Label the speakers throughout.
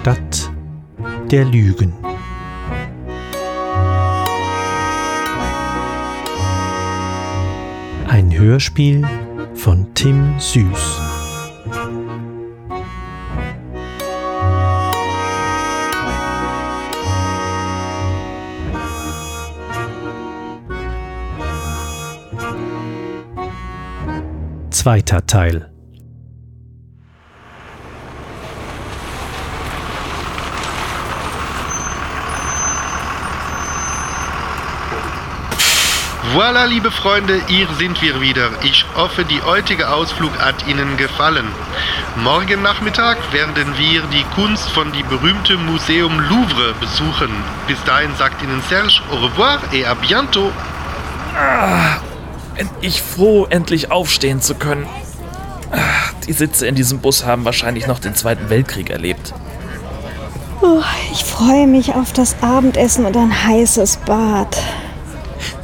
Speaker 1: Stadt der Lügen. Ein Hörspiel von Tim Süß. Zweiter Teil.
Speaker 2: Voilà, liebe Freunde, hier sind wir wieder. Ich hoffe, die heutige Ausflug hat Ihnen gefallen. Morgen Nachmittag werden wir die Kunst von dem berühmten Museum Louvre besuchen. Bis dahin sagt Ihnen Serge au revoir et à bientôt.
Speaker 3: Ah, bin ich froh, endlich aufstehen zu können. Ah, die Sitze in diesem Bus haben wahrscheinlich noch den Zweiten Weltkrieg erlebt.
Speaker 4: Oh, ich freue mich auf das Abendessen und ein heißes Bad.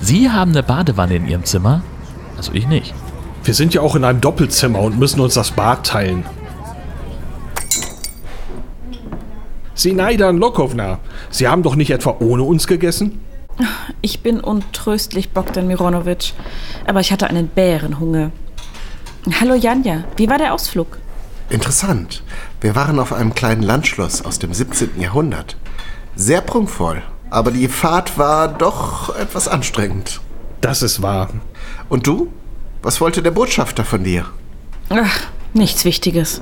Speaker 3: Sie haben eine Badewanne in Ihrem Zimmer? Also ich nicht.
Speaker 5: Wir sind ja auch in einem Doppelzimmer und müssen uns das Bad teilen. Sinaidan Lokovna, Sie haben doch nicht etwa ohne uns gegessen?
Speaker 6: Ich bin untröstlich, Bogdan Mironovic. Aber ich hatte einen Bärenhunger. Hallo Janja, wie war der Ausflug?
Speaker 7: Interessant. Wir waren auf einem kleinen Landschloss aus dem 17. Jahrhundert. Sehr prunkvoll. Aber die Fahrt war doch etwas anstrengend.
Speaker 5: Das ist wahr.
Speaker 7: Und du? Was wollte der Botschafter von dir?
Speaker 6: Ach, nichts Wichtiges.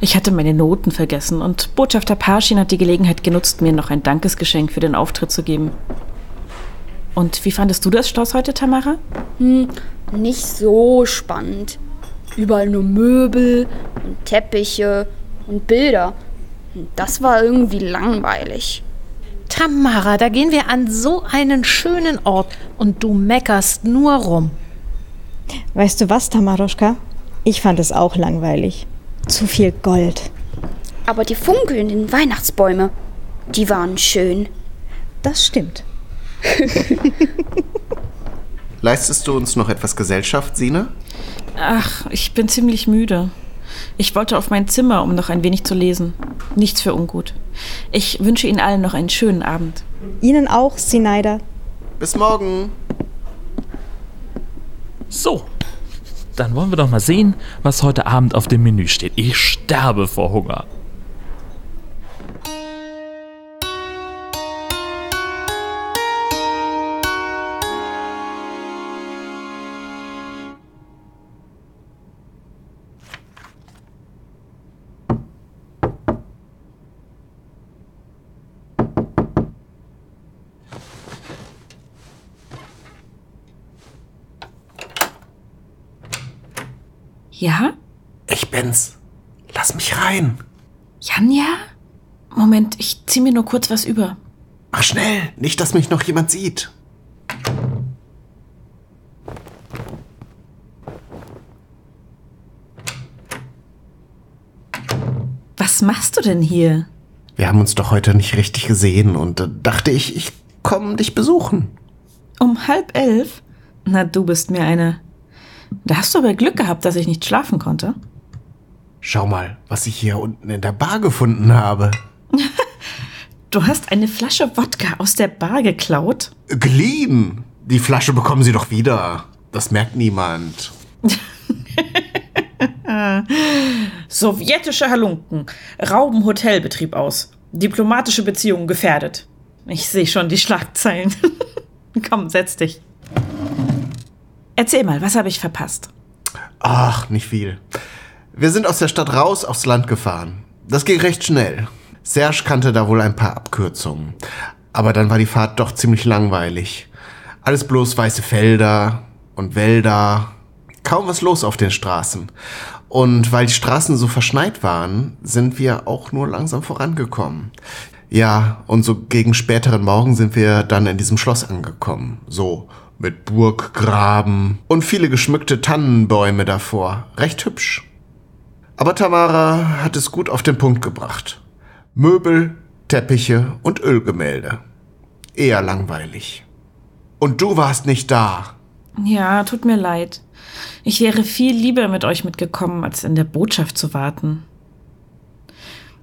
Speaker 6: Ich hatte meine Noten vergessen und Botschafter Parschin hat die Gelegenheit genutzt, mir noch ein Dankesgeschenk für den Auftritt zu geben. Und wie fandest du das Schloss heute, Tamara?
Speaker 8: Hm, nicht so spannend. Überall nur Möbel und Teppiche und Bilder. Das war irgendwie langweilig.
Speaker 9: Tamara, da gehen wir an so einen schönen Ort und du meckerst nur rum.
Speaker 4: Weißt du was, Tamaroschka? Ich fand es auch langweilig. Zu viel Gold.
Speaker 8: Aber die funkelnden Weihnachtsbäume, die waren schön.
Speaker 4: Das stimmt.
Speaker 7: Leistest du uns noch etwas Gesellschaft, Sina?
Speaker 6: Ach, ich bin ziemlich müde. Ich wollte auf mein Zimmer, um noch ein wenig zu lesen. Nichts für ungut. Ich wünsche Ihnen allen noch einen schönen Abend.
Speaker 4: Ihnen auch, Sinaida.
Speaker 7: Bis morgen.
Speaker 3: So, dann wollen wir doch mal sehen, was heute Abend auf dem Menü steht. Ich sterbe vor Hunger.
Speaker 6: Ja?
Speaker 7: Ich bin's. Lass mich rein.
Speaker 6: Janja? Moment, ich zieh mir nur kurz was über.
Speaker 7: Mach schnell, nicht, dass mich noch jemand sieht.
Speaker 6: Was machst du denn hier?
Speaker 7: Wir haben uns doch heute nicht richtig gesehen und da dachte ich, ich komme dich besuchen.
Speaker 6: Um halb elf? Na, du bist mir eine. Da hast du aber Glück gehabt, dass ich nicht schlafen konnte.
Speaker 7: Schau mal, was ich hier unten in der Bar gefunden habe.
Speaker 6: du hast eine Flasche Wodka aus der Bar geklaut?
Speaker 7: Geliehen. Die Flasche bekommen Sie doch wieder. Das merkt niemand.
Speaker 6: Sowjetische Halunken rauben Hotelbetrieb aus. Diplomatische Beziehungen gefährdet. Ich sehe schon die Schlagzeilen. Komm, setz dich. Erzähl mal, was habe ich verpasst?
Speaker 7: Ach, nicht viel. Wir sind aus der Stadt raus aufs Land gefahren. Das ging recht schnell. Serge kannte da wohl ein paar Abkürzungen. Aber dann war die Fahrt doch ziemlich langweilig. Alles bloß weiße Felder und Wälder. Kaum was los auf den Straßen. Und weil die Straßen so verschneit waren, sind wir auch nur langsam vorangekommen. Ja, und so gegen späteren Morgen sind wir dann in diesem Schloss angekommen. So mit Burggraben und viele geschmückte Tannenbäume davor. Recht hübsch. Aber Tamara hat es gut auf den Punkt gebracht. Möbel, Teppiche und Ölgemälde. Eher langweilig. Und du warst nicht da.
Speaker 6: Ja, tut mir leid. Ich wäre viel lieber mit euch mitgekommen, als in der Botschaft zu warten.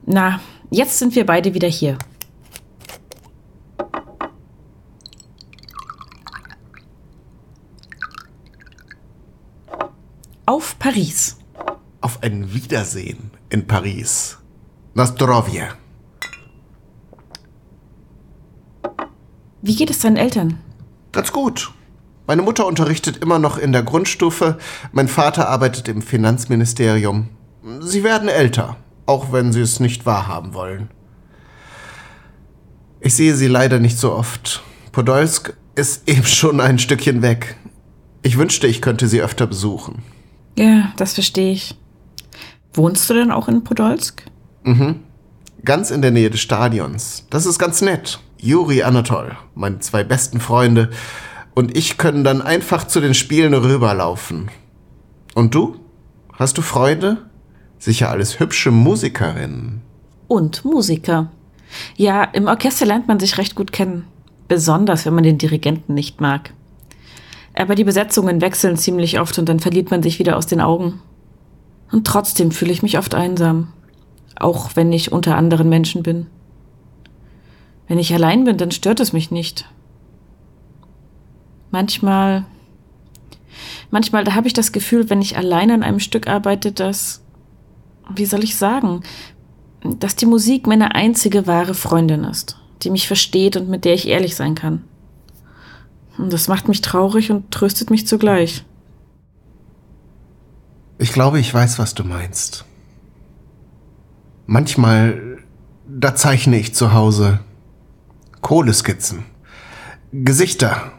Speaker 6: Na, Jetzt sind wir beide wieder hier. Auf Paris.
Speaker 7: Auf ein Wiedersehen in Paris. Nastrovje.
Speaker 6: Wie geht es deinen Eltern?
Speaker 7: Ganz gut. Meine Mutter unterrichtet immer noch in der Grundstufe, mein Vater arbeitet im Finanzministerium. Sie werden älter, auch wenn sie es nicht wahrhaben wollen. Ich sehe sie leider nicht so oft. Podolsk ist eben schon ein Stückchen weg. Ich wünschte, ich könnte sie öfter besuchen.
Speaker 6: Ja, das verstehe ich. Wohnst du denn auch in Podolsk?
Speaker 7: Mhm. Ganz in der Nähe des Stadions. Das ist ganz nett. Juri Anatol, meine zwei besten Freunde, und ich können dann einfach zu den Spielen rüberlaufen. Und du? Hast du Freunde? Sicher alles hübsche Musikerinnen.
Speaker 6: Und Musiker. Ja, im Orchester lernt man sich recht gut kennen. Besonders, wenn man den Dirigenten nicht mag. Aber die Besetzungen wechseln ziemlich oft und dann verliert man sich wieder aus den Augen. Und trotzdem fühle ich mich oft einsam. Auch wenn ich unter anderen Menschen bin. Wenn ich allein bin, dann stört es mich nicht. Manchmal, manchmal, da habe ich das Gefühl, wenn ich allein an einem Stück arbeite, dass, wie soll ich sagen, dass die Musik meine einzige wahre Freundin ist, die mich versteht und mit der ich ehrlich sein kann. Das macht mich traurig und tröstet mich zugleich.
Speaker 7: Ich glaube, ich weiß, was du meinst. Manchmal, da zeichne ich zu Hause Kohleskizzen, Gesichter,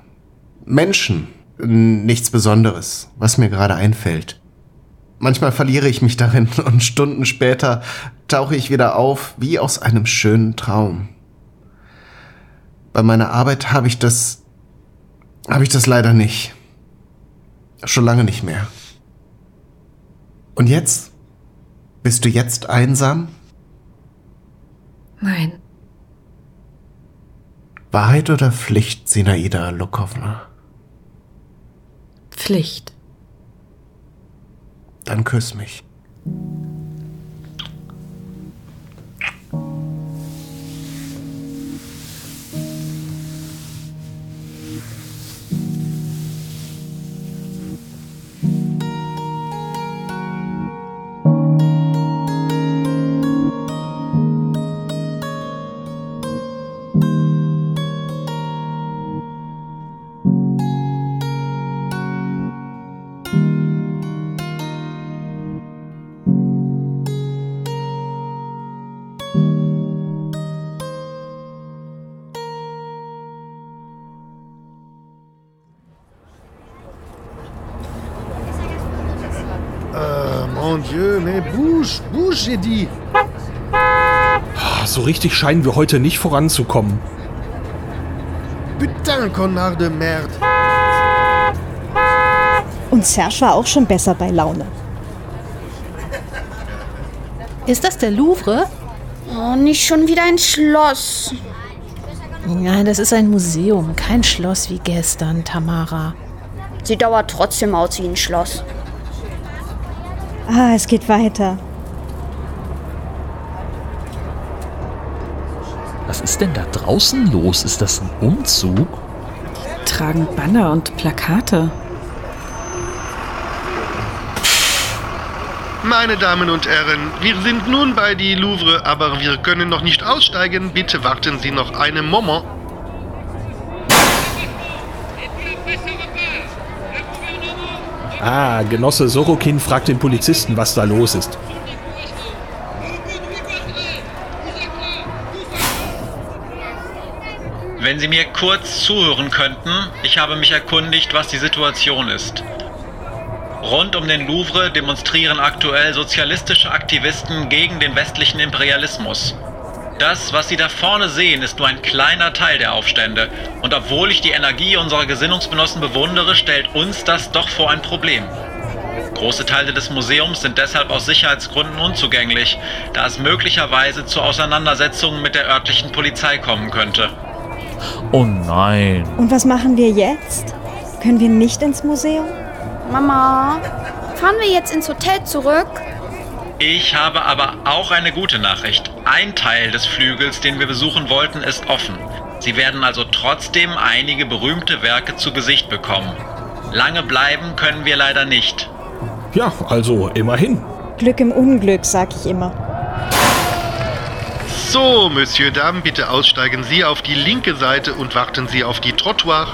Speaker 7: Menschen, nichts Besonderes, was mir gerade einfällt. Manchmal verliere ich mich darin und Stunden später tauche ich wieder auf wie aus einem schönen Traum. Bei meiner Arbeit habe ich das habe ich das leider nicht. Schon lange nicht mehr. Und jetzt? Bist du jetzt einsam?
Speaker 6: Nein.
Speaker 7: Wahrheit oder Pflicht, Sinaida Lukowna?
Speaker 6: Pflicht.
Speaker 7: Dann küss mich.
Speaker 2: Mon Dieu, mais bouge, bouge, j'ai dit.
Speaker 5: Ah, So richtig scheinen wir heute nicht voranzukommen.
Speaker 2: Putain, connard de merde.
Speaker 4: Und Serge war auch schon besser bei Laune.
Speaker 9: Ist das der Louvre?
Speaker 8: Oh, nicht schon wieder ein Schloss.
Speaker 9: Nein, das ist ein Museum, kein Schloss wie gestern, Tamara.
Speaker 8: Sieht aber trotzdem aus wie ein Schloss.
Speaker 4: Ah, es geht weiter.
Speaker 3: Was ist denn da draußen los? Ist das ein Umzug?
Speaker 6: Tragen Banner und Plakate.
Speaker 2: Meine Damen und Herren, wir sind nun bei die Louvre, aber wir können noch nicht aussteigen. Bitte warten Sie noch einen Moment.
Speaker 5: Ah, Genosse Sorokin fragt den Polizisten, was da los ist.
Speaker 10: Wenn Sie mir kurz zuhören könnten, ich habe mich erkundigt, was die Situation ist. Rund um den Louvre demonstrieren aktuell sozialistische Aktivisten gegen den westlichen Imperialismus. Das, was Sie da vorne sehen, ist nur ein kleiner Teil der Aufstände. Und obwohl ich die Energie unserer Gesinnungsgenossen bewundere, stellt uns das doch vor ein Problem. Große Teile des Museums sind deshalb aus Sicherheitsgründen unzugänglich, da es möglicherweise zu Auseinandersetzungen mit der örtlichen Polizei kommen könnte.
Speaker 3: Oh nein.
Speaker 4: Und was machen wir jetzt? Können wir nicht ins Museum?
Speaker 8: Mama, fahren wir jetzt ins Hotel zurück?
Speaker 10: Ich habe aber auch eine gute Nachricht. Ein Teil des Flügels, den wir besuchen wollten, ist offen. Sie werden also trotzdem einige berühmte Werke zu Gesicht bekommen. Lange bleiben können wir leider nicht.
Speaker 5: Ja, also immerhin.
Speaker 4: Glück im Unglück, sag ich immer.
Speaker 2: So, Monsieur Dame, bitte aussteigen Sie auf die linke Seite und warten Sie auf die Trottoir.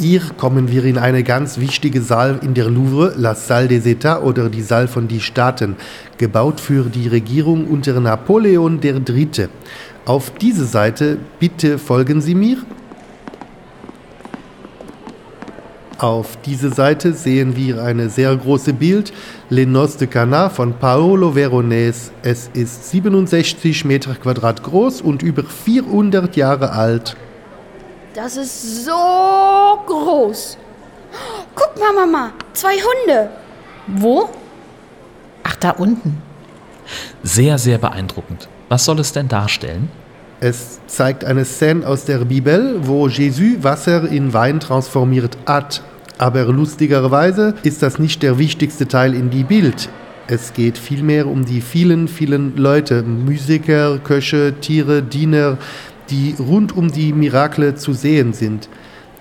Speaker 2: Hier kommen wir in eine ganz wichtige Saal in der Louvre, la Salle des États oder die Saal von die Staaten, gebaut für die Regierung unter Napoleon III. Auf diese Seite, bitte folgen Sie mir. Auf diese Seite sehen wir eine sehr große Bild, Les Noces de Cana von Paolo Veronese. Es ist 67 Meter Quadrat groß und über 400 Jahre alt.
Speaker 8: Das ist so groß. Guck mal, Mama, zwei Hunde.
Speaker 9: Wo? Ach, da unten.
Speaker 3: Sehr, sehr beeindruckend. Was soll es denn darstellen?
Speaker 2: Es zeigt eine Szene aus der Bibel, wo Jesus Wasser in Wein transformiert hat. Aber lustigerweise ist das nicht der wichtigste Teil in die Bild. Es geht vielmehr um die vielen, vielen Leute, Musiker, Köche, Tiere, Diener, die rund um die Mirakle zu sehen sind.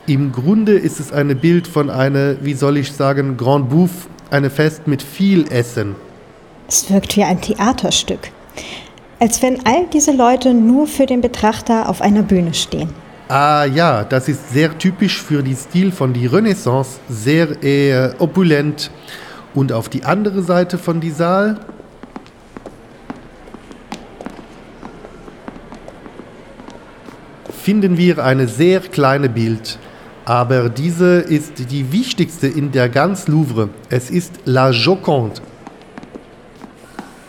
Speaker 2: Im Grunde ist es ein Bild von einer, wie soll ich sagen, Grand Bouffe, eine Fest mit viel Essen.
Speaker 4: Es wirkt wie ein Theaterstück. Als wenn all diese Leute nur für den Betrachter auf einer Bühne stehen.
Speaker 2: Ah ja, das ist sehr typisch für die Stil von die Renaissance, sehr äh, opulent. Und auf die andere Seite von die Saal finden wir eine sehr kleine Bild. Aber diese ist die wichtigste in der ganz Louvre. Es ist La Joconde.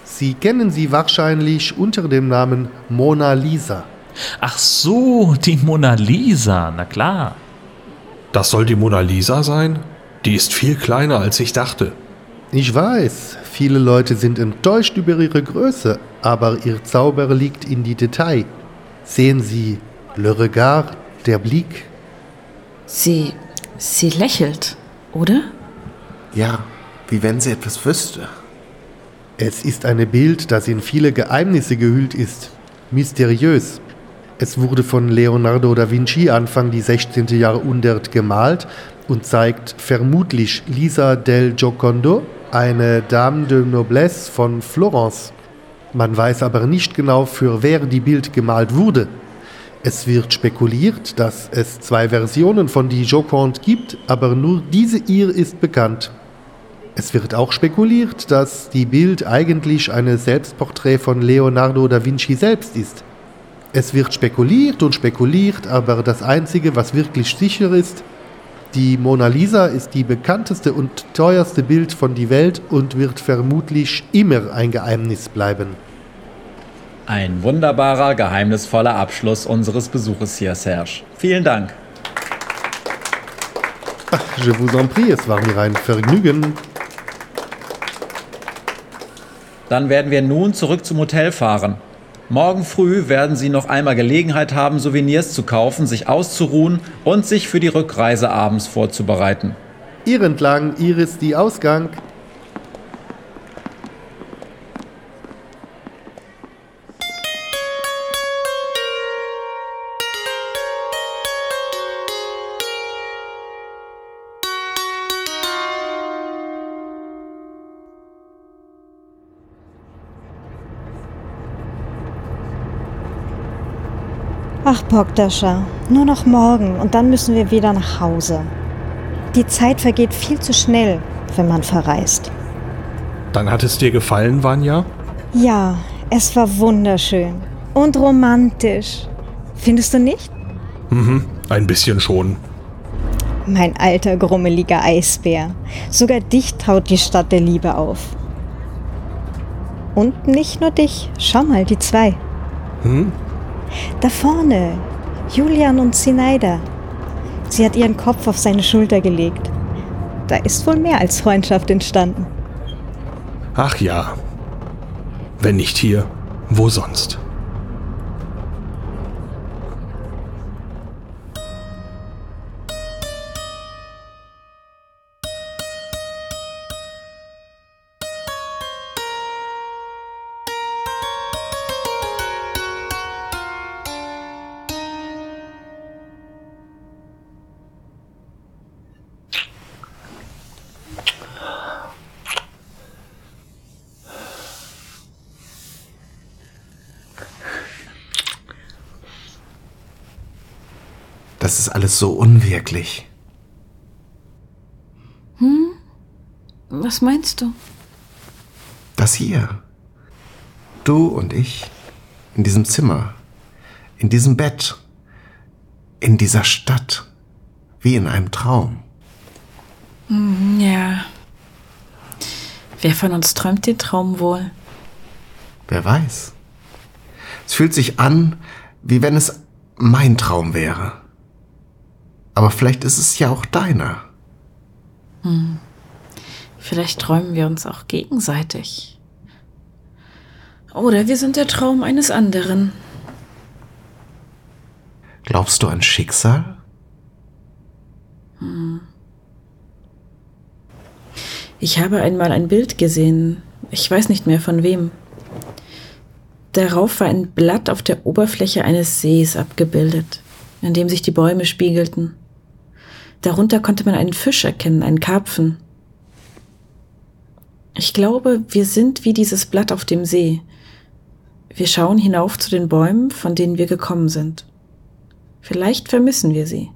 Speaker 2: Sie kennen sie wahrscheinlich unter dem Namen Mona Lisa.
Speaker 3: Ach so, die Mona Lisa, na klar.
Speaker 5: Das soll die Mona Lisa sein? Die ist viel kleiner, als ich dachte.
Speaker 2: Ich weiß, viele Leute sind enttäuscht über ihre Größe, aber ihr Zauber liegt in die Detail. Sehen Sie, le regard, der Blick.
Speaker 6: Sie. sie lächelt, oder?
Speaker 7: Ja, wie wenn sie etwas wüsste.
Speaker 2: Es ist ein Bild, das in viele Geheimnisse gehüllt ist. Mysteriös. Es wurde von Leonardo da Vinci Anfang die 16. Jahrhundert gemalt und zeigt vermutlich Lisa del Giocondo, eine Dame de Noblesse von Florence. Man weiß aber nicht genau, für wer die Bild gemalt wurde. Es wird spekuliert, dass es zwei Versionen von die Joconde gibt, aber nur diese ihr ist bekannt. Es wird auch spekuliert, dass die Bild eigentlich ein Selbstporträt von Leonardo da Vinci selbst ist. Es wird spekuliert und spekuliert, aber das Einzige, was wirklich sicher ist, die Mona Lisa ist die bekannteste und teuerste Bild von die Welt und wird vermutlich immer ein Geheimnis bleiben.
Speaker 11: Ein wunderbarer, geheimnisvoller Abschluss unseres Besuches hier, Serge. Vielen Dank.
Speaker 2: Ach, je vous en prie, es war mir ein Vergnügen.
Speaker 11: Dann werden wir nun zurück zum Hotel fahren. Morgen früh werden Sie noch einmal Gelegenheit haben, Souvenirs zu kaufen, sich auszuruhen und sich für die Rückreise abends vorzubereiten.
Speaker 2: Ihr entlang, ihr ist die Ausgang.
Speaker 4: Ach, Pogdascha, nur noch morgen und dann müssen wir wieder nach Hause. Die Zeit vergeht viel zu schnell, wenn man verreist.
Speaker 5: Dann hat es dir gefallen, Vanya?
Speaker 4: Ja, es war wunderschön und romantisch. Findest du nicht?
Speaker 5: Mhm, ein bisschen schon.
Speaker 4: Mein alter, grummeliger Eisbär. Sogar dich traut die Stadt der Liebe auf. Und nicht nur dich. Schau mal, die zwei.
Speaker 5: Hm?
Speaker 4: Da vorne, Julian und Zinaida. Sie hat ihren Kopf auf seine Schulter gelegt. Da ist wohl mehr als Freundschaft entstanden.
Speaker 5: Ach ja. Wenn nicht hier, wo sonst?
Speaker 7: Das ist alles so unwirklich.
Speaker 6: Hm? Was meinst du?
Speaker 7: Das hier. Du und ich. In diesem Zimmer. In diesem Bett. In dieser Stadt. Wie in einem Traum.
Speaker 6: Hm, ja. Wer von uns träumt den Traum wohl?
Speaker 7: Wer weiß. Es fühlt sich an, wie wenn es mein Traum wäre. Aber vielleicht ist es ja auch deiner.
Speaker 6: Hm. Vielleicht träumen wir uns auch gegenseitig. Oder wir sind der Traum eines anderen.
Speaker 7: Glaubst du an Schicksal?
Speaker 6: Hm. Ich habe einmal ein Bild gesehen. Ich weiß nicht mehr von wem. Darauf war ein Blatt auf der Oberfläche eines Sees abgebildet, in dem sich die Bäume spiegelten. Darunter konnte man einen Fisch erkennen, einen Karpfen. Ich glaube, wir sind wie dieses Blatt auf dem See. Wir schauen hinauf zu den Bäumen, von denen wir gekommen sind. Vielleicht vermissen wir sie.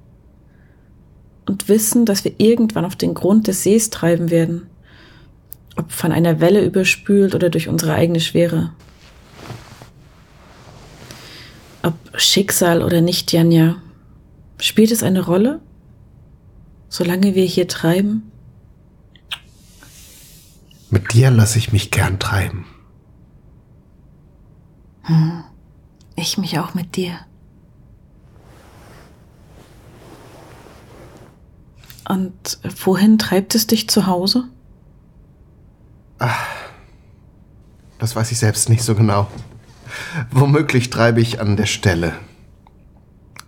Speaker 6: Und wissen, dass wir irgendwann auf den Grund des Sees treiben werden. Ob von einer Welle überspült oder durch unsere eigene Schwere. Ob Schicksal oder nicht, Janja, spielt es eine Rolle? Solange wir hier treiben?
Speaker 7: Mit dir lasse ich mich gern treiben.
Speaker 6: Hm. Ich mich auch mit dir. Und wohin treibt es dich zu Hause?
Speaker 7: Ach, das weiß ich selbst nicht so genau. Womöglich treibe ich an der Stelle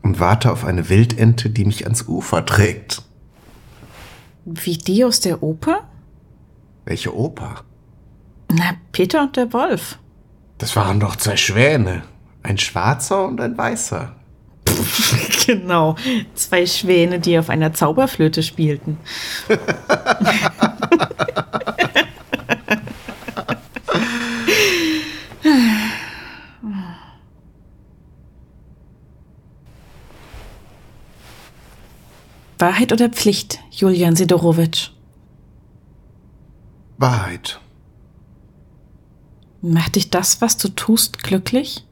Speaker 7: und warte auf eine Wildente, die mich ans Ufer trägt.
Speaker 6: Wie die aus der Oper?
Speaker 7: Welche Oper?
Speaker 6: Na, Peter und der Wolf.
Speaker 7: Das waren doch zwei Schwäne. Ein schwarzer und ein weißer.
Speaker 6: genau, zwei Schwäne, die auf einer Zauberflöte spielten. Wahrheit oder Pflicht, Julian Sidorowitsch?
Speaker 7: Wahrheit.
Speaker 6: Macht dich das, was du tust, glücklich?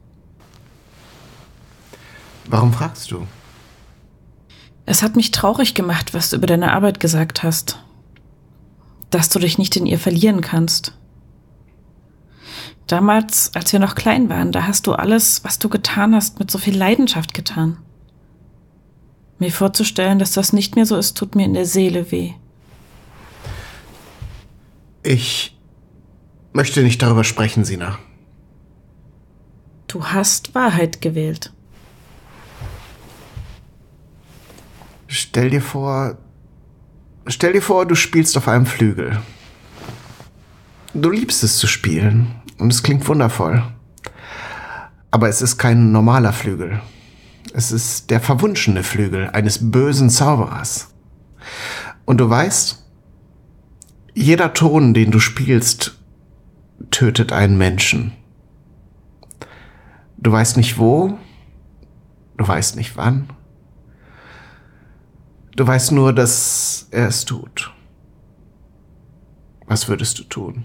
Speaker 7: Warum fragst du?
Speaker 6: Es hat mich traurig gemacht, was du über deine Arbeit gesagt hast. Dass du dich nicht in ihr verlieren kannst. Damals, als wir noch klein waren, da hast du alles, was du getan hast, mit so viel Leidenschaft getan. Mir vorzustellen, dass das nicht mehr so ist, tut mir in der Seele weh.
Speaker 7: Ich möchte nicht darüber sprechen, Sina.
Speaker 6: Du hast Wahrheit gewählt.
Speaker 7: Stell dir vor, stell dir vor, du spielst auf einem Flügel. Du liebst es zu spielen und es klingt wundervoll. Aber es ist kein normaler Flügel. Es ist der verwunschene Flügel eines bösen Zauberers. Und du weißt, jeder Ton, den du spielst, tötet einen Menschen. Du weißt nicht wo, du weißt nicht wann. Du weißt nur, dass er es tut. Was würdest du tun?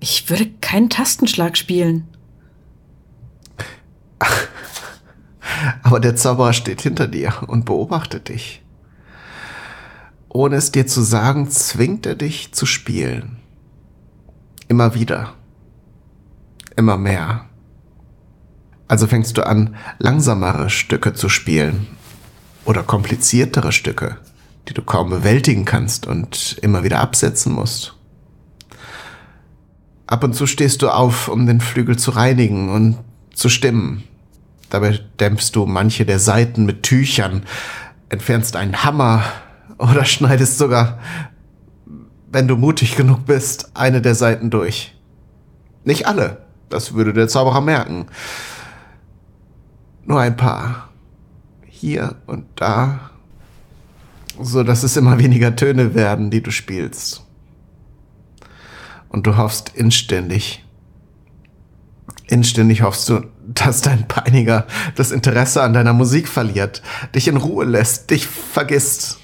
Speaker 6: Ich würde keinen Tastenschlag spielen.
Speaker 7: Aber der Zauberer steht hinter dir und beobachtet dich. Ohne es dir zu sagen, zwingt er dich zu spielen. Immer wieder. Immer mehr. Also fängst du an, langsamere Stücke zu spielen oder kompliziertere Stücke, die du kaum bewältigen kannst und immer wieder absetzen musst. Ab und zu stehst du auf, um den Flügel zu reinigen und zu stimmen. Dabei dämpfst du manche der Saiten mit Tüchern, entfernst einen Hammer oder schneidest sogar, wenn du mutig genug bist, eine der Saiten durch. Nicht alle, das würde der Zauberer merken. Nur ein paar. Hier und da, so dass es immer weniger Töne werden, die du spielst. Und du hoffst inständig, Inständig hoffst du, dass dein Peiniger das Interesse an deiner Musik verliert, dich in Ruhe lässt, dich vergisst.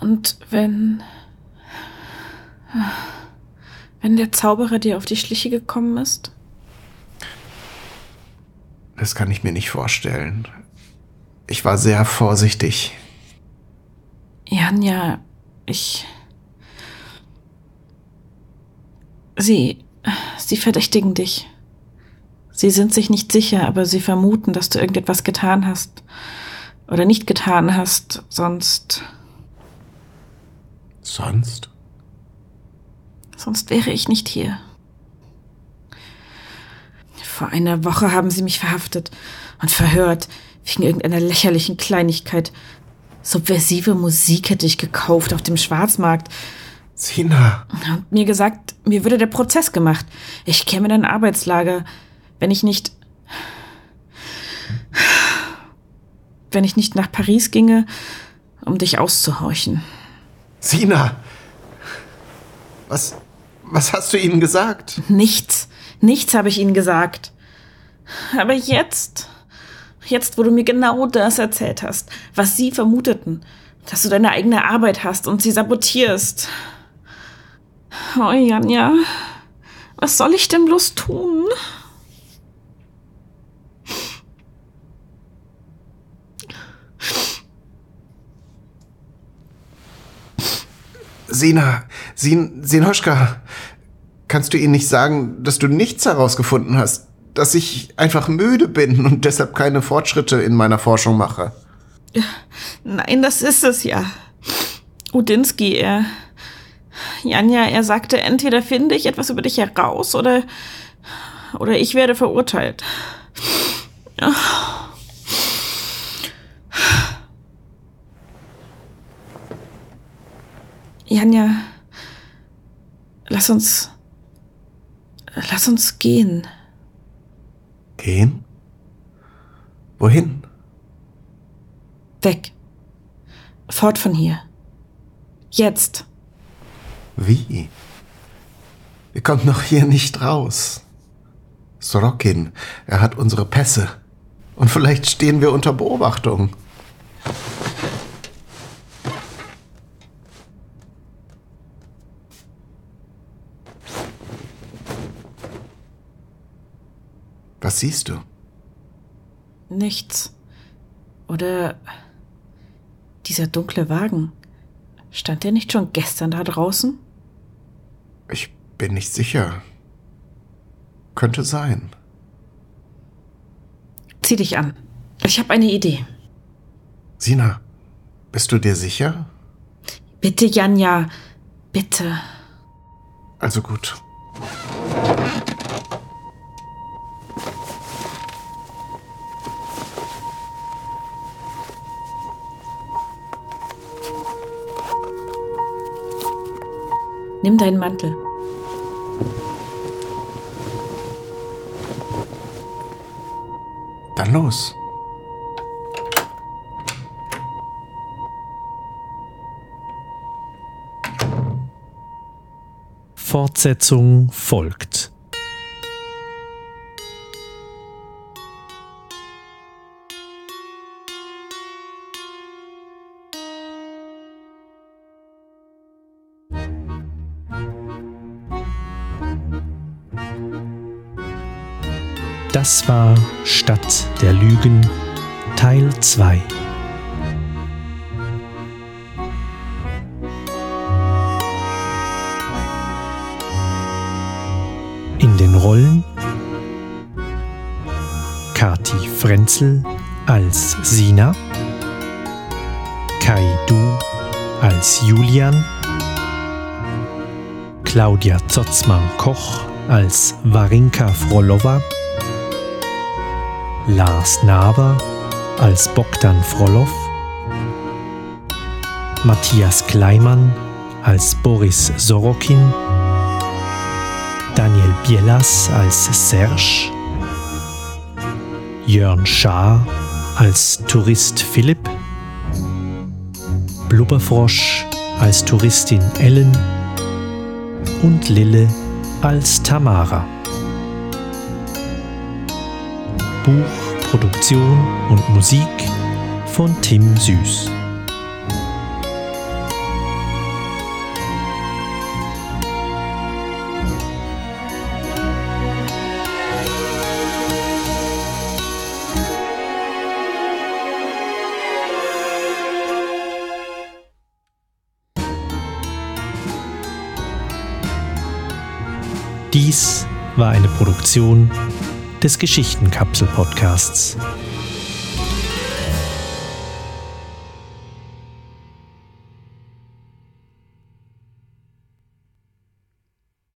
Speaker 6: Und wenn. Wenn der Zauberer dir auf die Schliche gekommen ist?
Speaker 7: Das kann ich mir nicht vorstellen. Ich war sehr vorsichtig.
Speaker 6: Janja, ich. Sie. Sie verdächtigen dich. Sie sind sich nicht sicher, aber sie vermuten, dass du irgendetwas getan hast. Oder nicht getan hast, sonst.
Speaker 7: Sonst?
Speaker 6: Sonst wäre ich nicht hier. Vor einer Woche haben sie mich verhaftet und verhört, wegen irgendeiner lächerlichen Kleinigkeit. Subversive Musik hätte ich gekauft auf dem Schwarzmarkt.
Speaker 7: Sina.
Speaker 6: Und mir gesagt, mir würde der Prozess gemacht. Ich käme in ein Arbeitslager, wenn ich nicht. Wenn ich nicht nach Paris ginge, um dich auszuhorchen.
Speaker 7: Sina! Was. Was hast du ihnen gesagt?
Speaker 6: Nichts. Nichts habe ich ihnen gesagt. Aber jetzt. Jetzt, wo du mir genau das erzählt hast, was sie vermuteten, dass du deine eigene Arbeit hast und sie sabotierst. Oh, Janja, was soll ich denn bloß tun?
Speaker 7: Sina, Sin, Sinoschka, kannst du ihnen nicht sagen, dass du nichts herausgefunden hast? Dass ich einfach müde bin und deshalb keine Fortschritte in meiner Forschung mache?
Speaker 6: Nein, das ist es ja. Udinski, er. Janja, er sagte, entweder finde ich etwas über dich heraus oder. oder ich werde verurteilt. Ja. Janja, lass uns. Lass uns gehen.
Speaker 7: Gehen? Wohin?
Speaker 6: Weg. Fort von hier. Jetzt.
Speaker 7: Wie? Wir kommen noch hier nicht raus. Sorokin, er hat unsere Pässe. Und vielleicht stehen wir unter Beobachtung. Was siehst du?
Speaker 6: Nichts. Oder dieser dunkle Wagen. Stand der nicht schon gestern da draußen?
Speaker 7: Ich bin nicht sicher. Könnte sein.
Speaker 6: Zieh dich an. Ich habe eine Idee.
Speaker 7: Sina, bist du dir sicher?
Speaker 6: Bitte, Janja. Bitte.
Speaker 7: Also gut.
Speaker 6: Nimm deinen Mantel.
Speaker 7: Dann los.
Speaker 1: Fortsetzung folgt. Das war Stadt der Lügen Teil 2. In den Rollen Kati Frenzel als Sina, Kai Du als Julian, Claudia Zotzmann-Koch als Warinka Frolova, Lars Naber als Bogdan Frolov, Matthias Kleimann als Boris Sorokin, Daniel Bielas als Serge, Jörn Schaar als Tourist Philipp, Blubberfrosch als Touristin Ellen und Lille als Tamara. Buch, Produktion und Musik von Tim Süß. Dies war eine Produktion des Geschichtenkapsel-Podcasts.